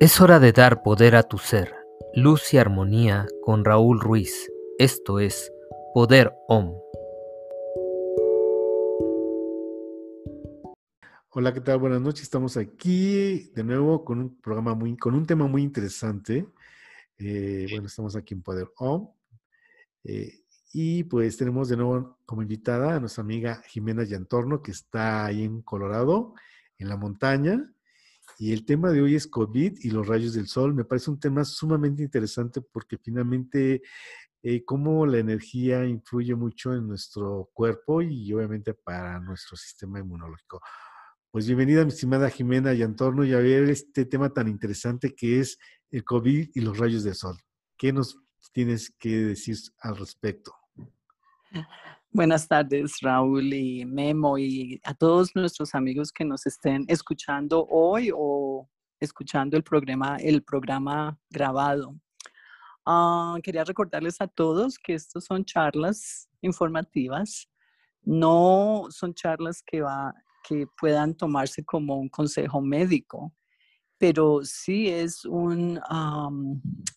Es hora de dar poder a tu ser. Luz y armonía con Raúl Ruiz. Esto es Poder OM. Hola, ¿qué tal? Buenas noches. Estamos aquí de nuevo con un programa muy, con un tema muy interesante. Eh, bueno, estamos aquí en Poder OM. Eh, y pues tenemos de nuevo como invitada a nuestra amiga Jimena Yantorno, que está ahí en Colorado, en la montaña. Y el tema de hoy es COVID y los rayos del sol. Me parece un tema sumamente interesante porque finalmente eh, cómo la energía influye mucho en nuestro cuerpo y obviamente para nuestro sistema inmunológico. Pues bienvenida, mi estimada Jimena Yantorno, y a ver este tema tan interesante que es el COVID y los rayos del sol. ¿Qué nos tienes que decir al respecto? Buenas tardes, Raúl y Memo, y a todos nuestros amigos que nos estén escuchando hoy o escuchando el programa, el programa grabado. Ah, quería recordarles a todos que estos son charlas informativas, no son charlas que, va, que puedan tomarse como un consejo médico pero sí es un,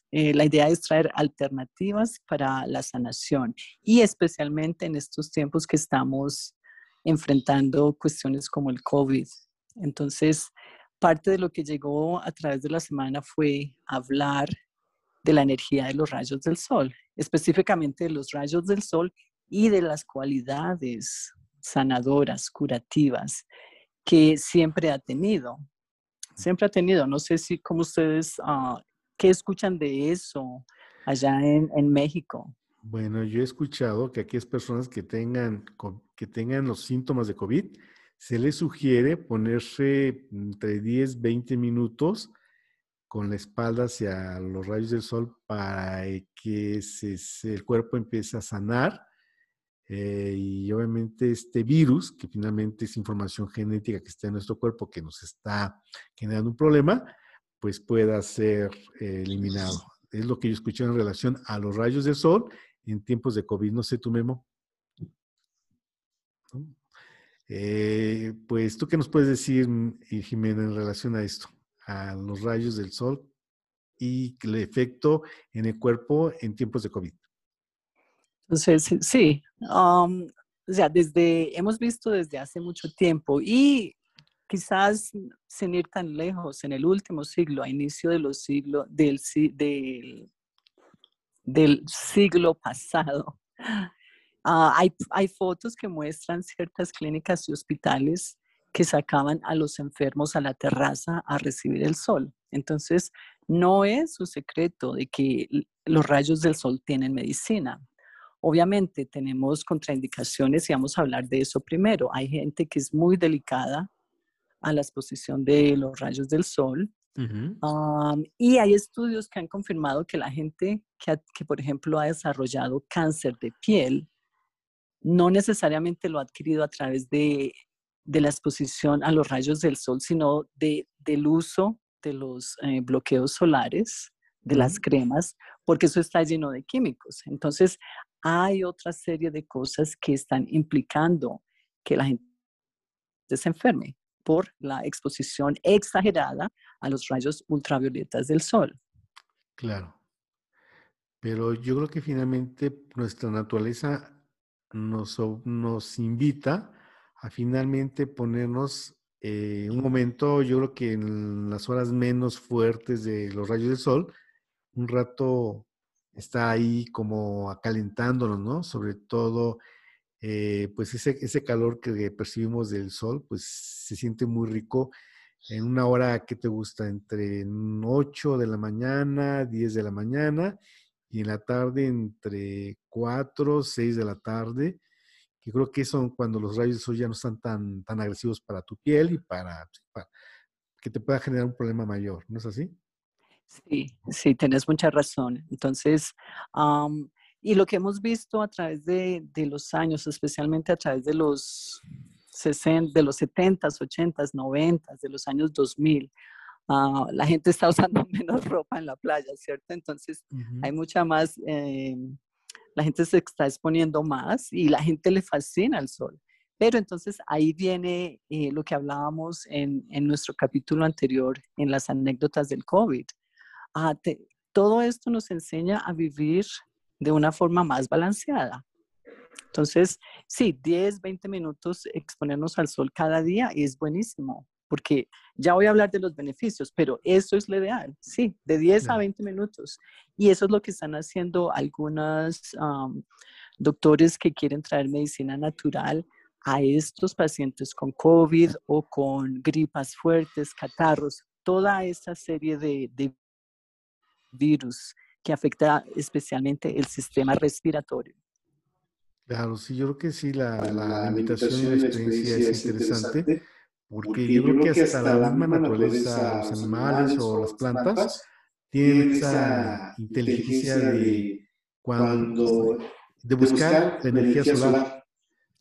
eh, la idea es traer alternativas para la sanación y especialmente en estos tiempos que estamos enfrentando cuestiones como el COVID. Entonces, parte de lo que llegó a través de la semana fue hablar de la energía de los rayos del sol, específicamente de los rayos del sol y de las cualidades sanadoras, curativas que siempre ha tenido siempre ha tenido. No sé si como ustedes, uh, ¿qué escuchan de eso allá en, en, México? Bueno, yo he escuchado que aquellas personas que tengan, que tengan los síntomas de COVID, se les sugiere ponerse entre 10, 20 minutos con la espalda hacia los rayos del sol para que el cuerpo empiece a sanar eh, y obviamente este virus, que finalmente es información genética que está en nuestro cuerpo, que nos está generando un problema, pues pueda ser eh, eliminado. Es lo que yo escuché en relación a los rayos del sol en tiempos de COVID. No sé, tu Memo. Eh, pues, ¿tú qué nos puedes decir, Jimena, en relación a esto, a los rayos del sol y el efecto en el cuerpo en tiempos de COVID? Entonces, sí, um, o sea, desde, hemos visto desde hace mucho tiempo y quizás sin ir tan lejos, en el último siglo, a inicio de los del, del, del siglo pasado, uh, hay, hay fotos que muestran ciertas clínicas y hospitales que sacaban a los enfermos a la terraza a recibir el sol. Entonces, no es un secreto de que los rayos del sol tienen medicina. Obviamente tenemos contraindicaciones y vamos a hablar de eso primero. Hay gente que es muy delicada a la exposición de los rayos del sol. y hay estudios que han confirmado que la gente que, que, por ejemplo, ha desarrollado cáncer de piel, no necesariamente lo ha adquirido a través de, de la exposición a los rayos del sol, sino de, del uso de los eh, bloqueos solares, de las cremas, porque eso está lleno de químicos. Entonces, hay otra serie de cosas que están implicando que la gente se enferme por la exposición exagerada a los rayos ultravioletas del sol. Claro. Pero yo creo que finalmente nuestra naturaleza nos, nos invita a finalmente ponernos eh, un momento, yo creo que en las horas menos fuertes de los rayos del sol, un rato está ahí como acalentándonos, ¿no? Sobre todo, eh, pues ese, ese calor que percibimos del sol, pues se siente muy rico en una hora que te gusta, entre 8 de la mañana, 10 de la mañana, y en la tarde entre 4, 6 de la tarde, que creo que son cuando los rayos del sol ya no están tan, tan agresivos para tu piel y para, para que te pueda generar un problema mayor, ¿no es así? Sí, sí, tenés mucha razón. Entonces, y lo que hemos visto a través de, los años, especialmente a través de los 60, de los 70s, 80s, 90s, de los años 2000, ah, la gente está usando menos ropa en la playa, ¿cierto? Entonces, hay mucha más, eh, la gente se está exponiendo más y la gente le fascina el sol. Pero entonces ahí viene eh, lo que hablábamos en, en, nuestro capítulo anterior, en las anécdotas del COVID. Todo esto nos enseña a vivir de una forma más balanceada. Entonces, sí, 10, 20 minutos exponernos al sol cada día es buenísimo, porque ya voy a hablar de los beneficios, pero eso es lo ideal, sí, de 10 a 20 minutos. Y eso es lo que están haciendo algunos doctores que quieren traer medicina natural a estos pacientes con COVID o con gripas fuertes, catarros, toda esa serie de, de virus que afecta especialmente el sistema respiratorio. Claro, sí, yo creo que sí, la, la, invitación y la experiencia es interesante, porque yo creo que hasta la misma naturaleza, los animales o las plantas, tienen esa inteligencia de, cuando, de buscar la energía solar.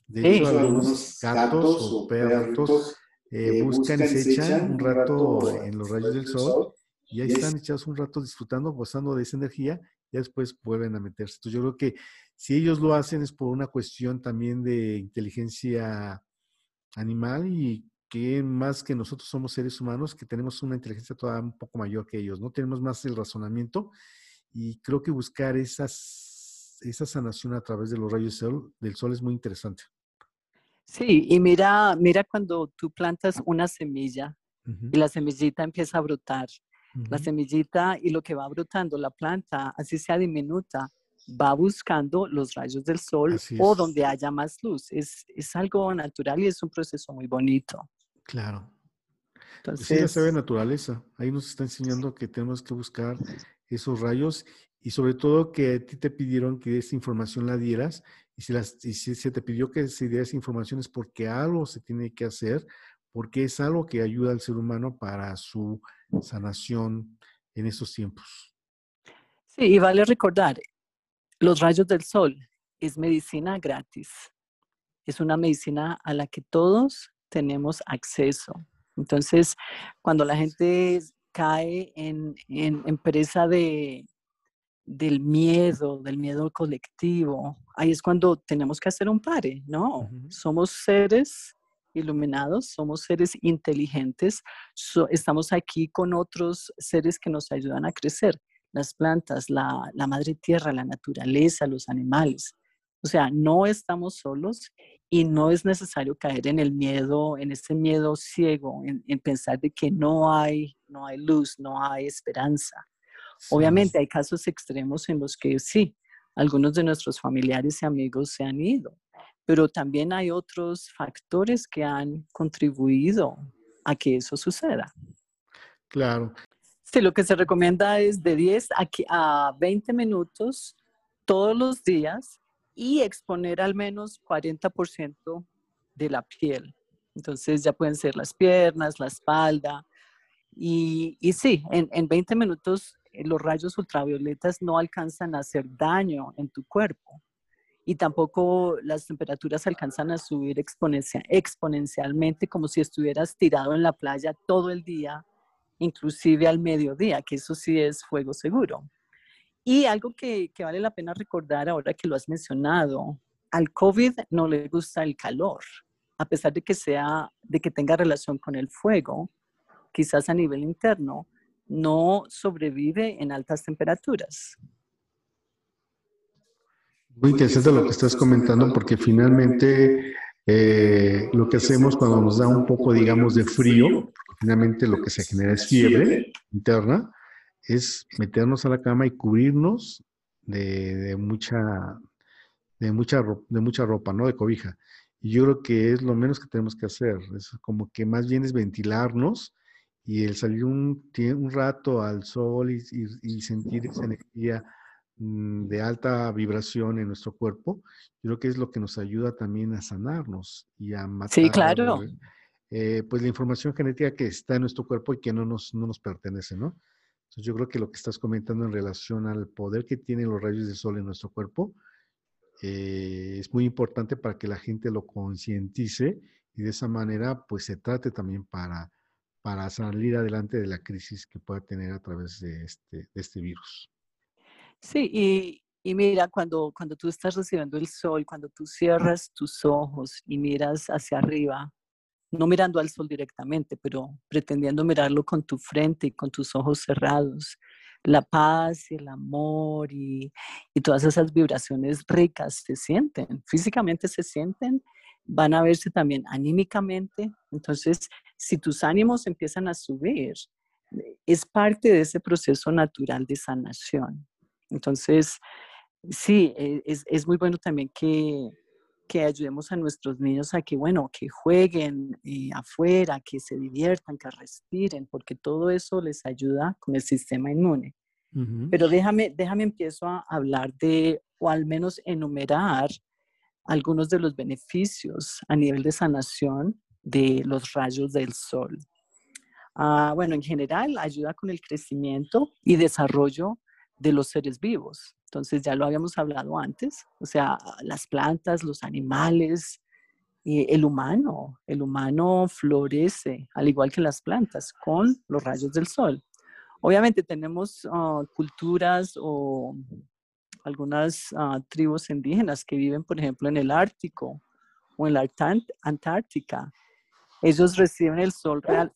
De hecho, algunos gatos o perros eh, buscan y se echan un rato en los rayos del sol y ahí están echados un rato disfrutando, gozando de esa energía, y después vuelven a meterse. Entonces yo creo que si ellos lo hacen es por una cuestión también de inteligencia animal y que más que nosotros somos seres humanos, que tenemos una inteligencia todavía un poco mayor que ellos, ¿no? Tenemos más el razonamiento y creo que buscar esas, esa sanación a través de los rayos del sol, del sol es muy interesante. Sí, y mira, mira cuando tú plantas una semilla y la semillita empieza a brotar la semillita y lo que va brotando la planta, así sea diminuta, va buscando los rayos del sol o donde haya más luz. Es, es, algo natural y es un proceso muy bonito. Claro. Entonces, pues sí, ya se ve naturaleza. Ahí nos está enseñando que tenemos que buscar esos rayos y sobre todo que a ti te pidieron que esa información la dieras y si, las, y si se te pidió que se diera esa información es porque algo se tiene que hacer, porque es algo que ayuda al ser humano para su sanación en estos tiempos. Sí, y vale recordar, los rayos del sol es medicina gratis. Es una medicina a la que todos tenemos acceso. Entonces, cuando la gente cae en, en, presa de, del miedo, del miedo colectivo, ahí es cuando tenemos que hacer un pare, ¿no? Somos seres iluminados, somos seres inteligentes, estamos aquí con otros seres que nos ayudan a crecer, las plantas, la, madre tierra, la naturaleza, los animales. O sea, no estamos solos y no es necesario caer en el miedo, en ese miedo ciego, en, pensar de que no hay, no hay luz, no hay esperanza. Obviamente hay casos extremos en los que sí, algunos de nuestros familiares y amigos se han ido, pero también hay otros factores que han contribuido a que eso suceda. Claro. Sí, lo que se recomienda es de 10 a 20 minutos todos los días y exponer al menos 40% de la piel. Entonces ya pueden ser las piernas, la espalda. Y, y sí, en, en 20 minutos eh, los rayos ultravioletas no alcanzan a hacer daño en tu cuerpo y tampoco las temperaturas alcanzan a subir exponencialmente como si estuvieras tirado en la playa todo el día, inclusive al mediodía, que eso sí es fuego seguro. Y algo que, que vale la pena recordar ahora que lo has mencionado, al COVID no le gusta el calor, a pesar de que sea, de que tenga relación con el fuego, quizás a nivel interno, no sobrevive en altas temperaturas. Muy interesante lo que estás comentando porque finalmente eh, lo que hacemos cuando nos da un poco, digamos, de frío, finalmente lo que se genera es fiebre interna, es meternos a la cama y cubrirnos de, mucha, de, mucha, de mucha ropa, ¿no? De cobija. Y yo creo que es lo menos que tenemos que hacer. Es como que más bien es ventilarnos y el salir un, un rato al sol y, y sentir esa energía de alta vibración en nuestro cuerpo, yo creo que es lo que nos ayuda también a sanarnos y a matar. Sí, claro. Eh, pues la información genética que está en nuestro cuerpo y que no nos, no nos pertenece, ¿no? Entonces yo creo que lo que estás comentando en relación al poder que tienen los rayos del sol en nuestro cuerpo eh, es muy importante para que la gente lo concientice y de esa manera pues se trate también para, para salir adelante de la crisis que pueda tener a través de este, de este virus. Sí, y, Y mira, cuando, cuando tú estás recibiendo el sol, cuando tú cierras tus ojos y miras hacia arriba, no mirando al sol directamente, pero pretendiendo mirarlo con tu frente y con tus ojos cerrados, la paz y el amor y, y todas esas vibraciones ricas se sienten, físicamente se sienten, van a verse también anímicamente. Entonces, si tus ánimos empiezan a subir, es parte de ese proceso natural de sanación. Entonces, sí, e, es, es muy bueno también que, que ayudemos a nuestros niños a que, bueno, que jueguen eh, afuera, que se diviertan, que respiren, porque todo eso les ayuda con el sistema inmune. Pero déjame, déjame empiezo a hablar de, o al menos enumerar algunos de los beneficios a nivel de sanación de los rayos del sol. Ah, bueno, en general ayuda con el crecimiento y desarrollo de los seres vivos. Entonces ya lo habíamos hablado antes, o sea, las plantas, los animales, y el humano, el humano florece, al igual que las plantas, con los rayos del sol. Obviamente tenemos ah, culturas o algunas ah, tribus indígenas que viven, por ejemplo, en el Ártico o en la Antártica. Ellos reciben el sol real.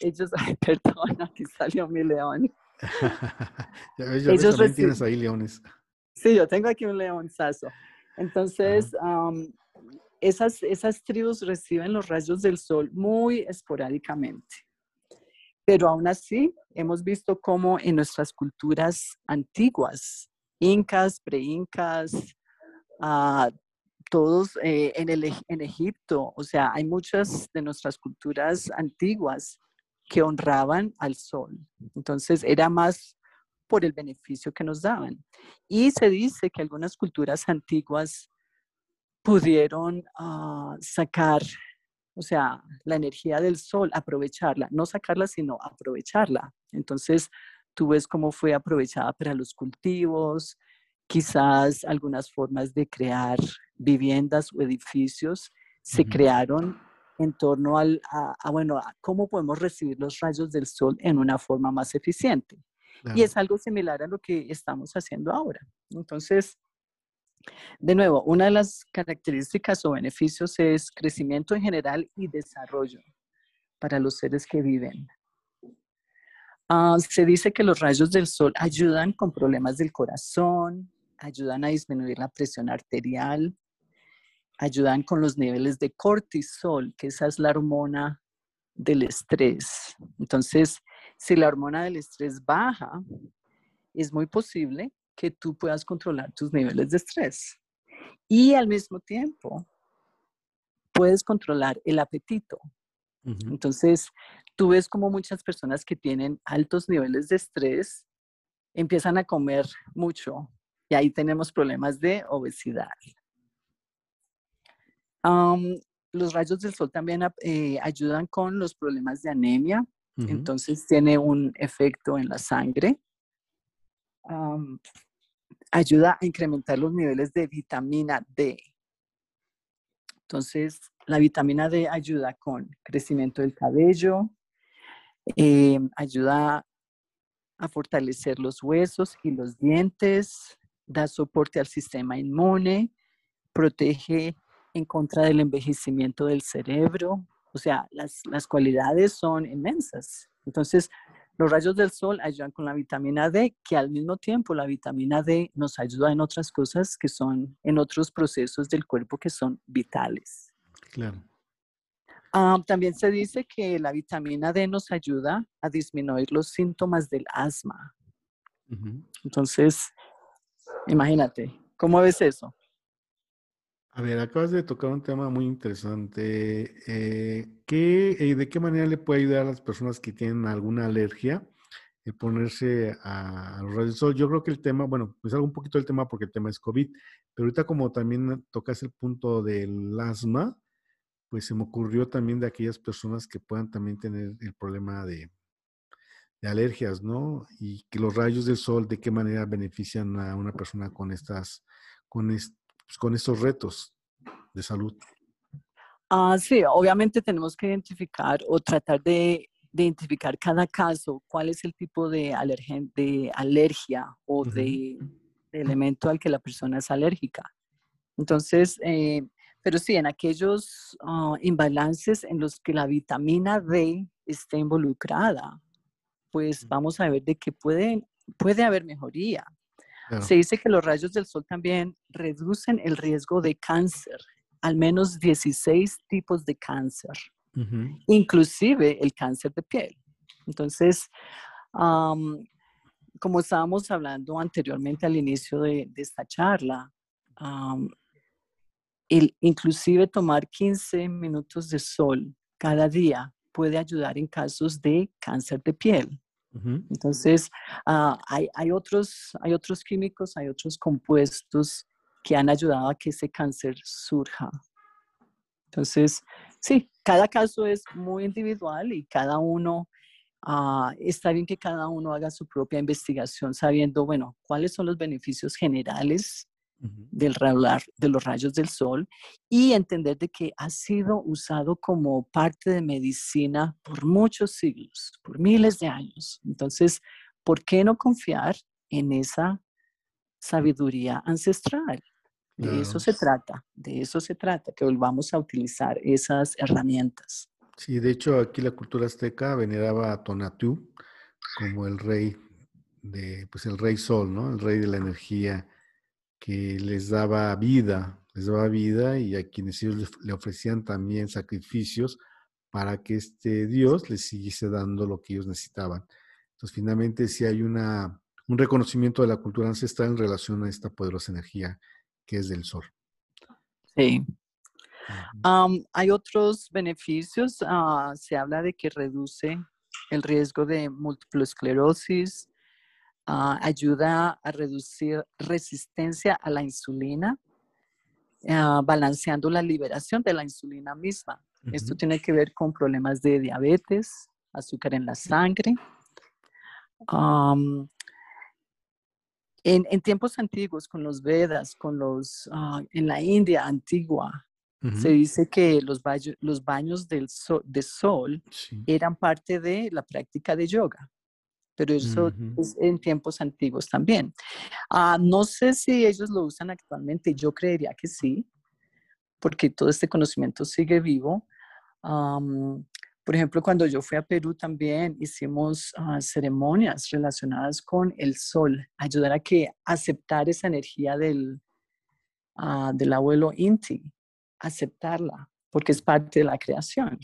Ellos, perdón, aquí salió mi león. Ellos también tienes ahí leones. Sí, yo tengo aquí un leonzazo. Entonces, esas, esas tribus reciben los rayos del sol muy esporádicamente. Pero aún así, hemos visto cómo en nuestras culturas antiguas, incas, pre-incas, uh, todos eh, en, el, en Egipto, o sea, hay muchas de nuestras culturas antiguas que honraban al sol. Entonces era más por el beneficio que nos daban. Y se dice que algunas culturas antiguas pudieron ah, sacar, o sea, la energía del sol, aprovecharla, no sacarla, sino aprovecharla. Entonces, tú ves cómo fue aprovechada para los cultivos, quizás algunas formas de crear viviendas o edificios se crearon en torno al, a, bueno, a cómo podemos recibir los rayos del sol en una forma más eficiente. Y es algo similar a lo que estamos haciendo ahora. Entonces, de nuevo, una de las características o beneficios es crecimiento en general y desarrollo para los seres que viven. Ah, se dice que los rayos del sol ayudan con problemas del corazón, ayudan a disminuir la presión arterial, ayudan con los niveles de cortisol, que esa es la hormona del estrés. Entonces, si la hormona del estrés baja, es muy posible que tú puedas controlar tus niveles de estrés. Y al mismo tiempo, puedes controlar el apetito. Entonces, tú ves como muchas personas que tienen altos niveles de estrés empiezan a comer mucho y ahí tenemos problemas de obesidad los rayos del sol también eh, ayudan con los problemas de anemia, entonces tiene un efecto en la sangre. ayuda a incrementar los niveles de vitamina D. Entonces, la vitamina D ayuda con crecimiento del cabello, eh, ayuda a fortalecer los huesos y los dientes, da soporte al sistema inmune, protege en contra del envejecimiento del cerebro. O sea, las, las cualidades son inmensas. Entonces, los rayos del sol ayudan con la vitamina D, que al mismo tiempo la vitamina D nos ayuda en otras cosas que son, en otros procesos del cuerpo que son vitales. Claro. Ah, también se dice que la vitamina D nos ayuda a disminuir los síntomas del asma. Entonces, imagínate, ¿cómo ves eso? A ver, acabas de tocar un tema muy interesante. Eh, ¿qué, eh, ¿De qué manera le puede ayudar a las personas que tienen alguna alergia el ponerse a, los rayos del sol? Yo creo que el tema, bueno, pues algo un poquito el tema porque el tema es COVID, pero ahorita como también tocas el punto del asma, pues se me ocurrió también de aquellas personas que puedan también tener el problema de, alergias, ¿no? Y que los rayos del sol, de qué manera benefician a una persona con estas, con estas pues, con estos retos de salud? Ah, sí, obviamente tenemos que identificar o tratar de identificar cada caso, cuál es el tipo de, de alergia o de, elemento al que la persona es alérgica. Entonces, eh, pero sí, en aquellos uh, imbalances en los que la vitamina D está involucrada, pues vamos a ver de que puede, puede haber mejoría. Se dice que los rayos del sol también reducen el riesgo de cáncer, al menos 16 tipos de cáncer, inclusive el cáncer de piel. Entonces, como estábamos hablando anteriormente al inicio de, esta charla, el, inclusive tomar 15 minutos de sol cada día puede ayudar en casos de cáncer de piel. Entonces, ah, hay, otros, hay otros químicos, hay otros compuestos que han ayudado a que ese cáncer surja. Entonces, sí, cada caso es muy individual y cada uno, uh, está bien que cada uno haga su propia investigación sabiendo, bueno, cuáles son los beneficios generales del de los rayos del sol y entender de que ha sido usado como parte de medicina por muchos siglos, por miles de años. Entonces, ¿por qué no confiar en esa sabiduría ancestral? De eso se trata, de eso se trata, que volvamos a utilizar esas herramientas. Sí, de hecho aquí la cultura azteca veneraba a Tonatiuh como el rey de, pues el rey sol, ¿no? El rey de la energía que les daba vida, les daba vida y a quienes ellos le ofrecían también sacrificios para que este Dios les siguiese dando lo que ellos necesitaban. Entonces, finalmente, sí hay una, un reconocimiento de la cultura ancestral en relación a esta poderosa energía que es del sol. Sí. hay otros beneficios. Ah, se habla de que reduce el riesgo de múltiple esclerosis, Ah, ayuda a reducir resistencia a la insulina, ah, balanceando la liberación de la insulina misma. Esto tiene que ver con problemas de diabetes, azúcar en la sangre. en, tiempos antiguos, con los Vedas, con los, ah, en la India antigua, se dice que los, los baños del de sol eran parte de la práctica de yoga pero eso es en tiempos antiguos también. Ah, no sé si ellos lo usan actualmente, yo creería que sí, porque todo este conocimiento sigue vivo. por ejemplo, cuando yo fui a Perú también hicimos ah, ceremonias relacionadas con el sol, ayudar a que aceptar esa energía del, ah, del abuelo Inti, aceptarla, porque es parte de la creación.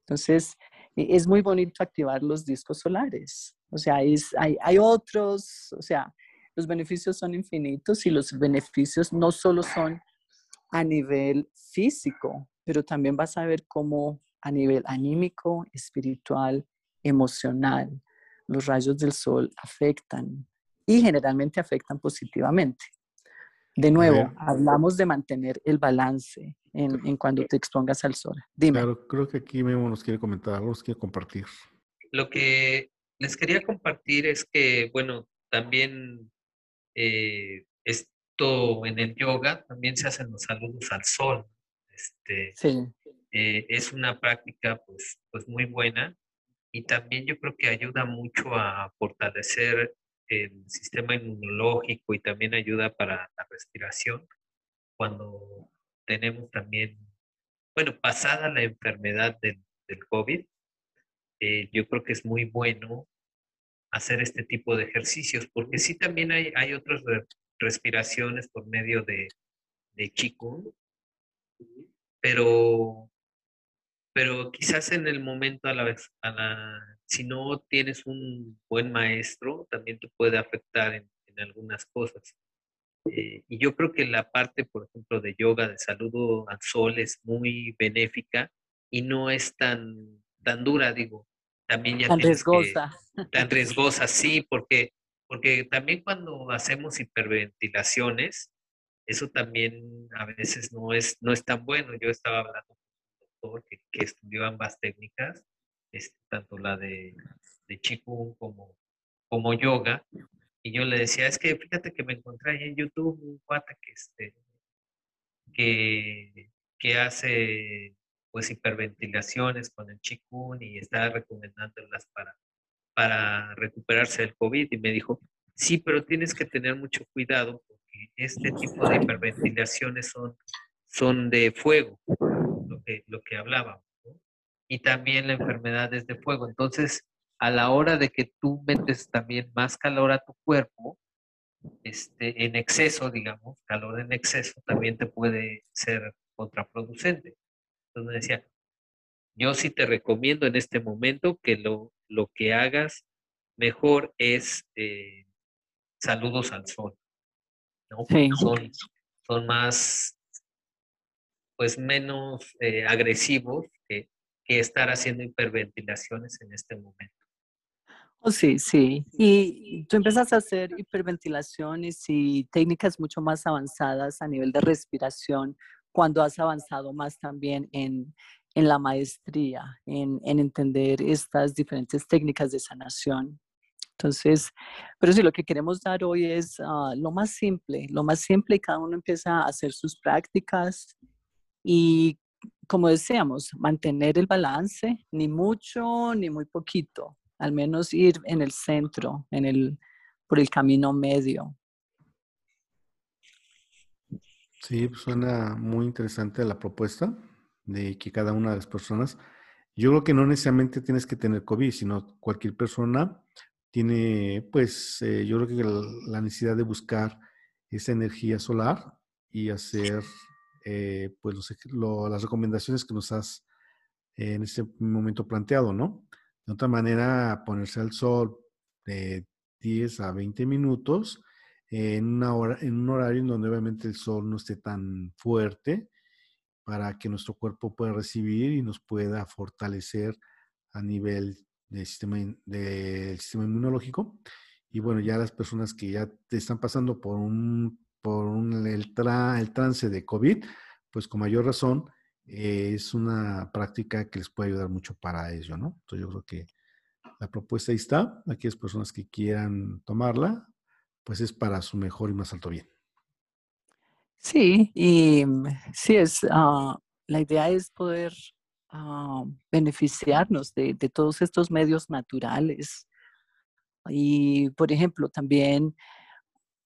Entonces, e, es muy bonito activar los discos solares. O sea, hay, hay otros, o sea, los beneficios son infinitos y los beneficios no solo son a nivel físico, pero también vas a ver cómo a nivel anímico, espiritual, emocional, los rayos del sol afectan y generalmente afectan positivamente. De nuevo, hablamos de mantener el balance en, en, cuando te expongas al sol. Dime. Claro, creo que aquí Memo nos quiere comentar algo, nos quiere compartir. Lo que les quería compartir es que, bueno, también eh, esto en el yoga también se hacen los saludos al sol. Este, sí. Eh, es una práctica pues, pues muy buena y también yo creo que ayuda mucho a fortalecer el sistema inmunológico y también ayuda para la respiración cuando tenemos también, bueno, pasada la enfermedad del, del COVID, eh, yo creo que es muy bueno hacer este tipo de ejercicios, porque sí también hay, hay otras respiraciones por medio de, de Qigong, pero, pero quizás en el momento a la vez, a la, si no tienes un buen maestro, también te puede afectar en, algunas cosas. Eh, y yo creo que la parte, por ejemplo, de yoga, de saludo al sol, es muy benéfica y no es tan, tan dura, digo también ya tan riesgosa. tan riesgosa, sí, porque, porque también cuando hacemos hiperventilaciones, eso también a veces no es, no es tan bueno. Yo estaba hablando con un doctor que, que estudió ambas técnicas, este, tanto la de, de Qigong como, como yoga, y yo le decía, es que fíjate que me encontré ahí en YouTube un cuate que, este, que, que hace pues hiperventilaciones con el chikun y estaba recomendándolas para, para recuperarse del COVID y me dijo, sí, pero tienes que tener mucho cuidado porque este tipo de hiperventilaciones son, son de fuego, lo que, lo que hablábamos, y también la enfermedad es de fuego. Entonces, a la hora de que tú metes también más calor a tu cuerpo, este, en exceso, digamos, calor en exceso también te puede ser contraproducente. Entonces me decía, yo sí te recomiendo en este momento que lo, lo que hagas mejor es eh, saludos al sol. Son, son más, pues menos eh, agresivos que, que estar haciendo hiperventilaciones en este momento. Oh, sí, sí. Y tú empezaste a hacer hiperventilaciones y técnicas mucho más avanzadas a nivel de respiración cuando has avanzado más también en, en la maestría, en, en, entender estas diferentes técnicas de sanación. Entonces, pero sí, lo que queremos dar hoy es ah, lo más simple, lo más simple y cada uno empieza a hacer sus prácticas y, como decíamos, mantener el balance, ni mucho ni muy poquito al menos ir en el centro, en el, por el camino medio. Sí, pues suena muy interesante la propuesta de que cada una de las personas, yo creo que no necesariamente tienes que tener COVID, sino cualquier persona tiene, pues, eh, yo creo que la necesidad de buscar esa energía solar y hacer, eh, pues, las recomendaciones que nos has en este momento planteado, ¿no? De otra manera, ponerse al sol de 10 a 20 minutos en, una hora, en un horario en donde obviamente el sol no esté tan fuerte para que nuestro cuerpo pueda recibir y nos pueda fortalecer a nivel del sistema, del sistema inmunológico. Y bueno, ya las personas que ya te están pasando por un, por un, el, el trance de COVID, pues con mayor razón es una práctica que les puede ayudar mucho para ello, ¿no? Entonces yo creo que la propuesta ahí está. Aquellas personas que quieran tomarla, pues es para su mejor y más alto bien. Sí, y mm, sí, es, ah, la idea es poder ah, beneficiarnos de, de, todos estos medios naturales. Y, por ejemplo, también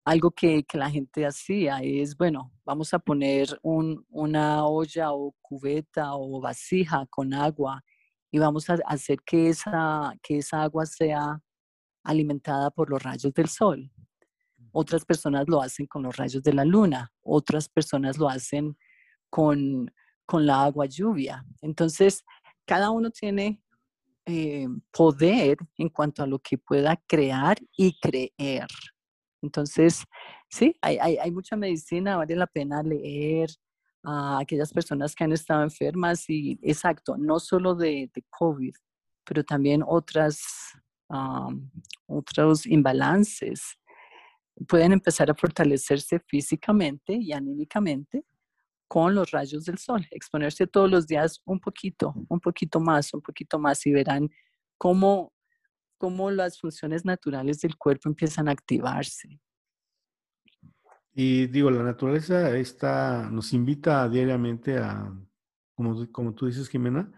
algo que, que, la gente hacía es, bueno, vamos a poner un, una olla o cubeta o vasija con agua y vamos a hacer que esa, que esa agua sea alimentada por los rayos del sol. Otras personas lo hacen con los rayos de la luna, otras personas lo hacen con, con la agua lluvia. Entonces, cada uno tiene eh, poder en cuanto a lo que pueda crear y creer. Entonces, sí, hay, hay, mucha medicina, vale la pena leer a aquellas personas que han estado enfermas y, exacto, no solo de, COVID, pero también otras, otros imbalances. Pueden empezar a fortalecerse físicamente y anímicamente con los rayos del sol, exponerse todos los días un poquito, un poquito más, un poquito más y verán cómo cómo las funciones naturales del cuerpo empiezan a activarse. Y digo, la naturaleza está, nos invita diariamente a, como, como tú dices, Jimena,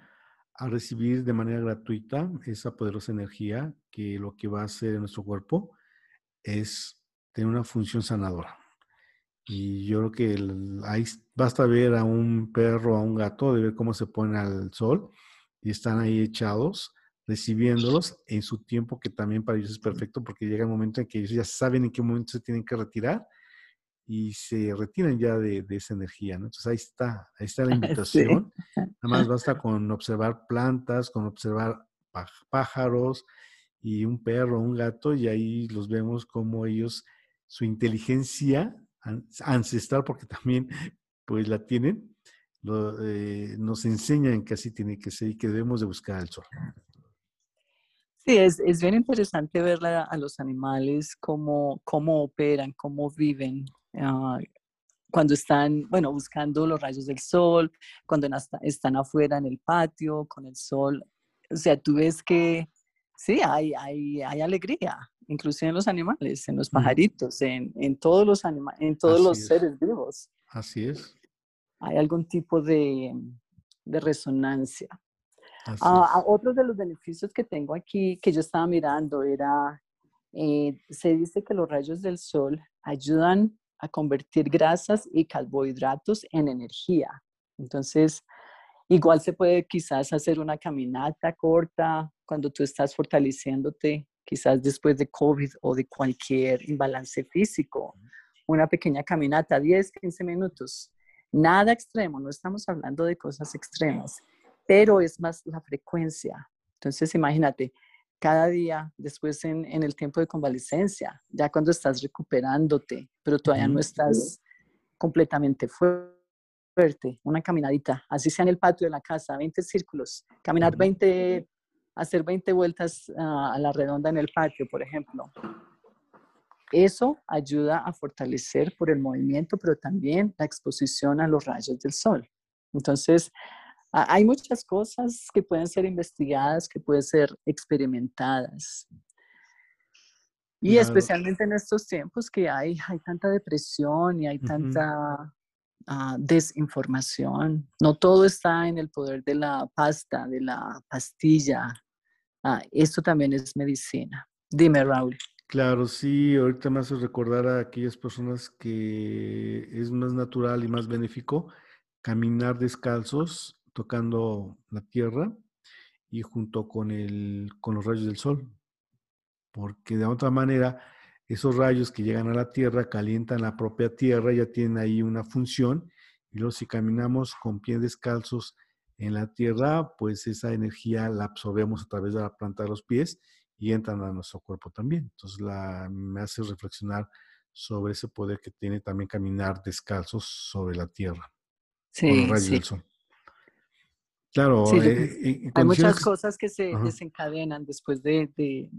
a recibir de manera gratuita esa poderosa energía que lo que va a hacer en nuestro cuerpo es tener una función sanadora. Y yo creo que ahí basta ver a un perro, a un gato, de ver cómo se ponen al sol y están ahí echados recibiéndolos en su tiempo, que también para ellos es perfecto porque llega el momento en que ellos ya saben en qué momento se tienen que retirar y se retiran ya de, esa energía, ¿no? Entonces ahí está, ahí está la invitación. Nada más basta con observar plantas, con observar pájaros y un perro, un gato, y ahí los vemos como ellos, su inteligencia ancestral, porque también pues la tienen, eh, nos enseñan que así tiene que ser y que debemos de buscar el sol. Sí, es, es bien interesante ver a los animales cómo, cómo operan, cómo viven, ah, cuando están, bueno, buscando los rayos del sol, cuando están afuera en el patio con el sol. O sea, tú ves que sí, hay, hay, hay alegría, inclusive en los animales, en los pajaritos, en, en todos los animales, en todos los seres vivos. Así es. Hay algún tipo de, de resonancia. Ah, otro de los beneficios que tengo aquí, que yo estaba mirando, era, eh, se dice que los rayos del sol ayudan a convertir grasas y carbohidratos en energía. Entonces, igual se puede quizás hacer una caminata corta cuando tú estás fortaleciéndote, quizás después de COVID o de cualquier imbalance físico. Una pequeña caminata, 10, 15 minutos. Nada extremo, no estamos hablando de cosas extremas pero es más la frecuencia. Entonces, imagínate, cada día, después en, el tiempo de convalecencia, ya cuando estás recuperándote, pero todavía no estás completamente fuerte, una caminadita, así sea en el patio de la casa, 20 círculos, caminar 20, hacer 20 vueltas ah, a la redonda en el patio, por ejemplo. Eso ayuda a fortalecer por el movimiento, pero también la exposición a los rayos del sol. Entonces, hay muchas cosas que pueden ser investigadas, que pueden ser experimentadas. Y especialmente en estos tiempos que hay, hay tanta depresión y hay tanta ah, desinformación. No todo está en el poder de la pasta, de la pastilla. Ah, esto también es medicina. Dime, Raúl. Claro, sí, ahorita me hace recordar a aquellas personas que es más natural y más benéfico caminar descalzos tocando la tierra y junto con, el, con los rayos del sol. Porque de otra manera, esos rayos que llegan a la tierra calientan la propia tierra, ya tienen ahí una función. Y luego si caminamos con pies descalzos en la tierra, pues esa energía la absorbemos a través de la planta de los pies y entran a nuestro cuerpo también. Entonces la, me hace reflexionar sobre ese poder que tiene también caminar descalzos sobre la tierra. Sí, con los rayos del sol. Claro, eh, hay muchas cosas que se desencadenan después de,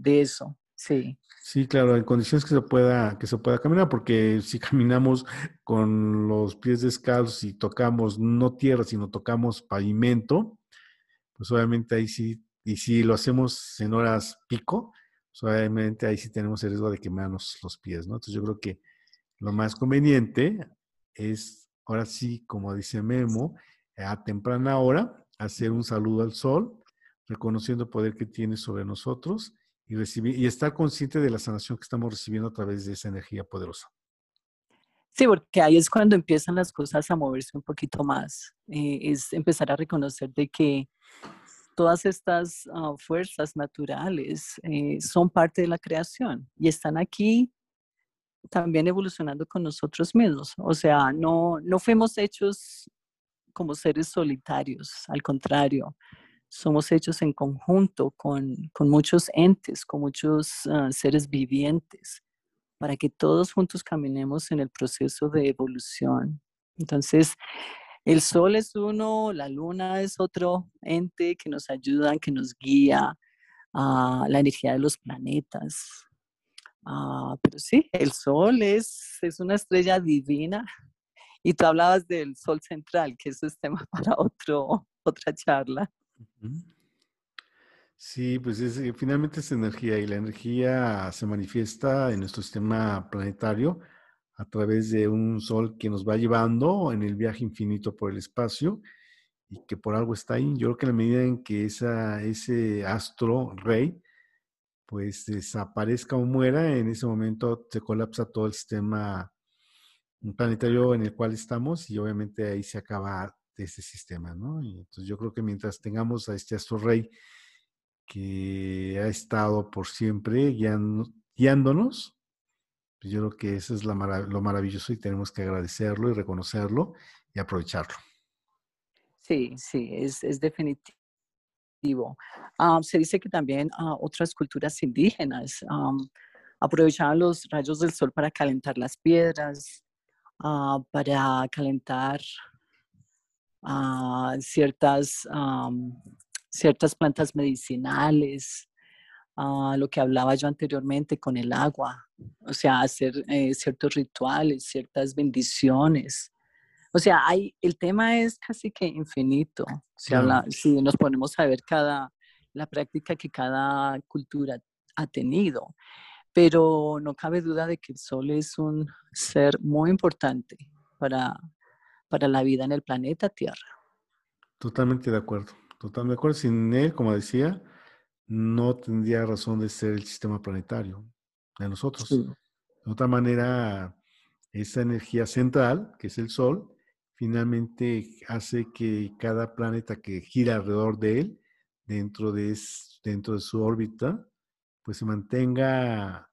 eso, sí. Sí, claro, en condiciones que se pueda que se pueda caminar, porque si caminamos con los pies descalzos y tocamos no tierra, sino tocamos pavimento, pues obviamente ahí sí, y si lo hacemos en horas pico, pues obviamente ahí sí tenemos el riesgo de quemarnos los pies, ¿no? Entonces yo creo que lo más conveniente es, ahora sí, como dice Memo, a temprana hora, hacer un saludo al sol, reconociendo el poder que tiene sobre nosotros y, recibir, y estar consciente de la sanación que estamos recibiendo a través de esa energía poderosa. Sí, porque ahí es cuando empiezan las cosas a moverse un poquito más. Eh, es empezar a reconocer de que todas estas ah, fuerzas naturales eh, son parte de la creación y están aquí también evolucionando con nosotros mismos. O sea, no, no fuimos hechos como seres solitarios, al contrario, somos hechos en conjunto con, muchos entes, con muchos ah, seres vivientes, para que todos juntos caminemos en el proceso de evolución. Entonces, el sol es uno, la luna es otro ente que nos ayuda, que nos guía, a la energía de los planetas. Ah, pero sí, el sol es, es una estrella divina y tú hablabas del sol central, que eso es tema para otro, otra charla. Sí, pues es, eh, finalmente es energía y la energía se manifiesta en nuestro sistema planetario a través de un sol que nos va llevando en el viaje infinito por el espacio y que por algo está ahí. Yo creo que en la medida en que ese astro rey pues desaparezca o muera, en ese momento se colapsa todo el sistema planetario en el cual estamos y obviamente ahí se acaba este sistema, ¿no? Y entonces yo creo que mientras tengamos a este astro rey que ha estado por siempre guiándonos, pues yo creo que eso es lo maravilloso y tenemos que agradecerlo y reconocerlo y aprovecharlo. Sí, sí, es, es definitivo. Ah, se dice que también uh, otras culturas indígenas aprovechaban los rayos del sol para calentar las piedras, Ah, para calentar ah, ciertas, ciertas plantas medicinales, ah, lo que hablaba yo anteriormente con el agua, o sea, hacer eh, ciertos rituales, ciertas bendiciones. O sea, hay, el tema es casi que infinito. Si, habla, si nos ponemos a ver cada, la práctica que cada cultura ha tenido pero no cabe duda de que el Sol es un ser muy importante para, para la vida en el planeta Tierra. Totalmente de acuerdo. Totalmente de acuerdo. Sin él, como decía, no tendría razón de ser el sistema planetario de nosotros. De otra manera, esa energía central, que es el Sol, finalmente hace que cada planeta que gira alrededor de él, dentro de, dentro de su órbita, pues se mantenga,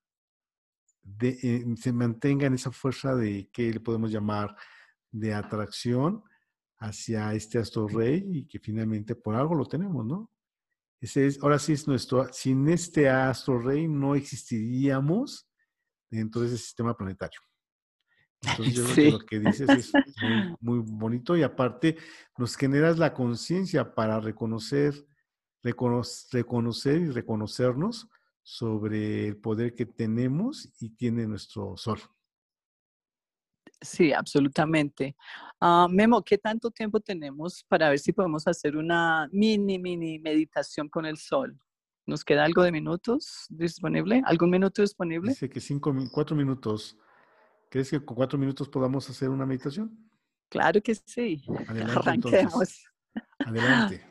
eh, se mantenga en esa fuerza de que le podemos llamar de atracción hacia este astro rey y que finalmente por algo lo tenemos, ¿no? Ese es, ahora sí es nuestro, sin este astro rey no existiríamos dentro de ese sistema planetario. Entonces yo creo que lo que dices es muy, bonito y aparte nos generas la conciencia para reconocer, reconocer y reconocernos sobre el poder que tenemos y tiene nuestro sol. Sí, absolutamente. Ah, Memo, ¿qué tanto tiempo tenemos para ver si podemos hacer una mini, mini meditación con el sol? ¿Nos queda algo de minutos disponible? ¿Algún minuto disponible? Dice que cinco, cuatro minutos. ¿Crees que con cuatro minutos podamos hacer una meditación? Claro que sí. Adelante, Arranquemos. Adelante.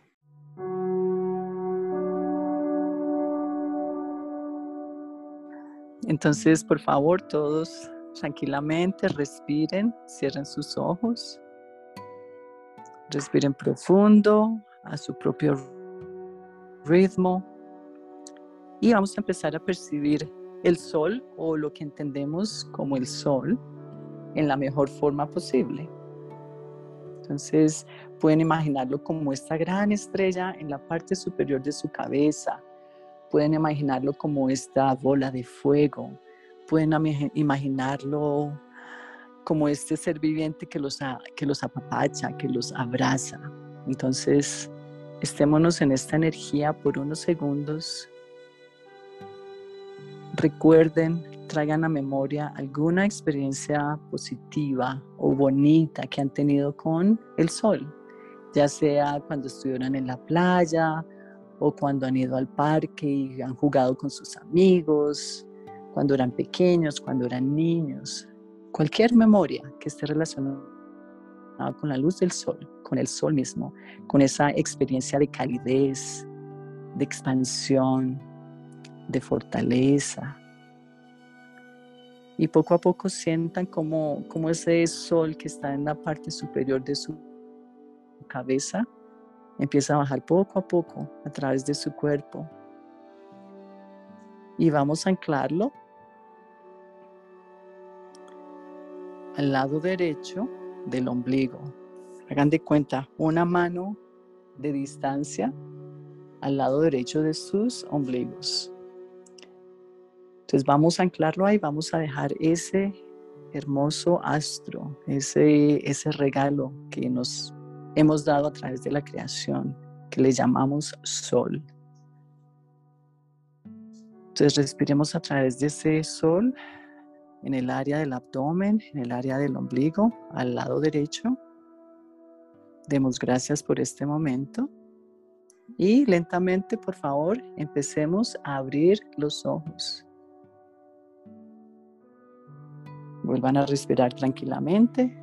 Entonces, por favor, todos Tranquilamente respiren, cierren sus ojos. Respiren profundo a su propio ritmo. Y vamos a empezar a percibir el sol o lo que entendemos como el sol en la mejor forma posible. Entonces pueden imaginarlo como esta gran estrella en la parte superior de su cabeza. Pueden imaginarlo como esta bola de fuego pueden imaginarlo como este ser viviente que los, que los apapacha, que los abraza. Entonces, estémonos en esta energía por unos segundos. Recuerden, traigan a memoria alguna experiencia positiva o bonita que han tenido con el sol, ya sea cuando estuvieron en la playa o cuando han ido al parque y han jugado con sus amigos, cuando eran pequeños, cuando eran niños, cualquier memoria que esté relacionada con la luz del sol, con el sol mismo, con esa experiencia de calidez, de expansión, de fortaleza. Y poco a poco sientan como, como ese sol que está en la parte superior de su cabeza empieza a bajar poco a poco a través de su cuerpo. Y vamos a anclarlo al lado derecho del ombligo. Hagan de cuenta una mano de distancia al lado derecho de sus ombligos. Entonces vamos a anclarlo ahí, vamos a dejar ese hermoso astro, ese, ese regalo que nos hemos dado a través de la creación, que le llamamos sol. Entonces respiremos a través de ese sol en el área del abdomen, en el área del ombligo, al lado derecho. Demos gracias por este momento. Y lentamente, por favor, empecemos a abrir los ojos. Vuelvan a respirar tranquilamente.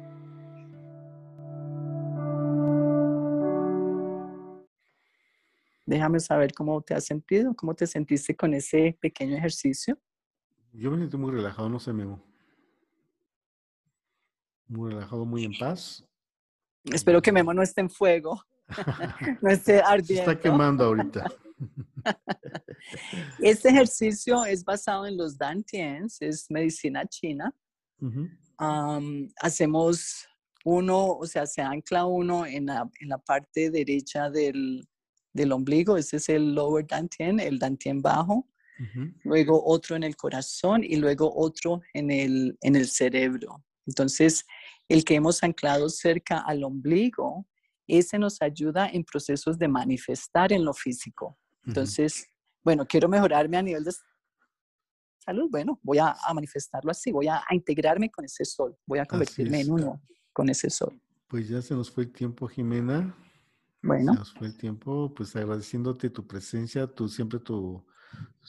Déjame saber cómo te has sentido, cómo te sentiste con ese pequeño ejercicio. Yo me siento muy relajado, no sé, Memo. Muy relajado, muy en paz. Espero que Memo no esté en fuego, no esté ardiendo. Se está quemando ahorita. Este ejercicio es basado en los Dantians, es medicina china. hacemos uno, o sea, se ancla uno en la, en la parte derecha del, del, ombligo, ese es el lower Dantian, el Dantian bajo luego otro en el corazón y luego otro en el, en el cerebro. Entonces, el que hemos anclado cerca al ombligo, ese nos ayuda en procesos de manifestar en lo físico. Entonces, bueno, quiero mejorarme a nivel de salud, bueno, voy a, manifestarlo así, voy a, integrarme con ese sol, voy a convertirme en uno con ese sol. Pues ya se nos fue el tiempo, Jimena. Bueno. Se nos fue el tiempo, pues agradeciéndote tu presencia, tu siempre tu,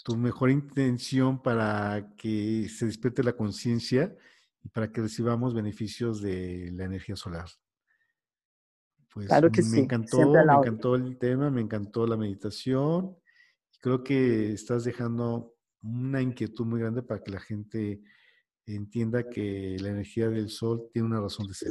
tu mejor intención para que se despierte la conciencia y para que recibamos beneficios de la energía solar. Pues Claro que me sí, encantó, me encantó el tema, me encantó la meditación. Creo que estás dejando una inquietud muy grande para que la gente entienda que la energía del sol tiene una razón de ser.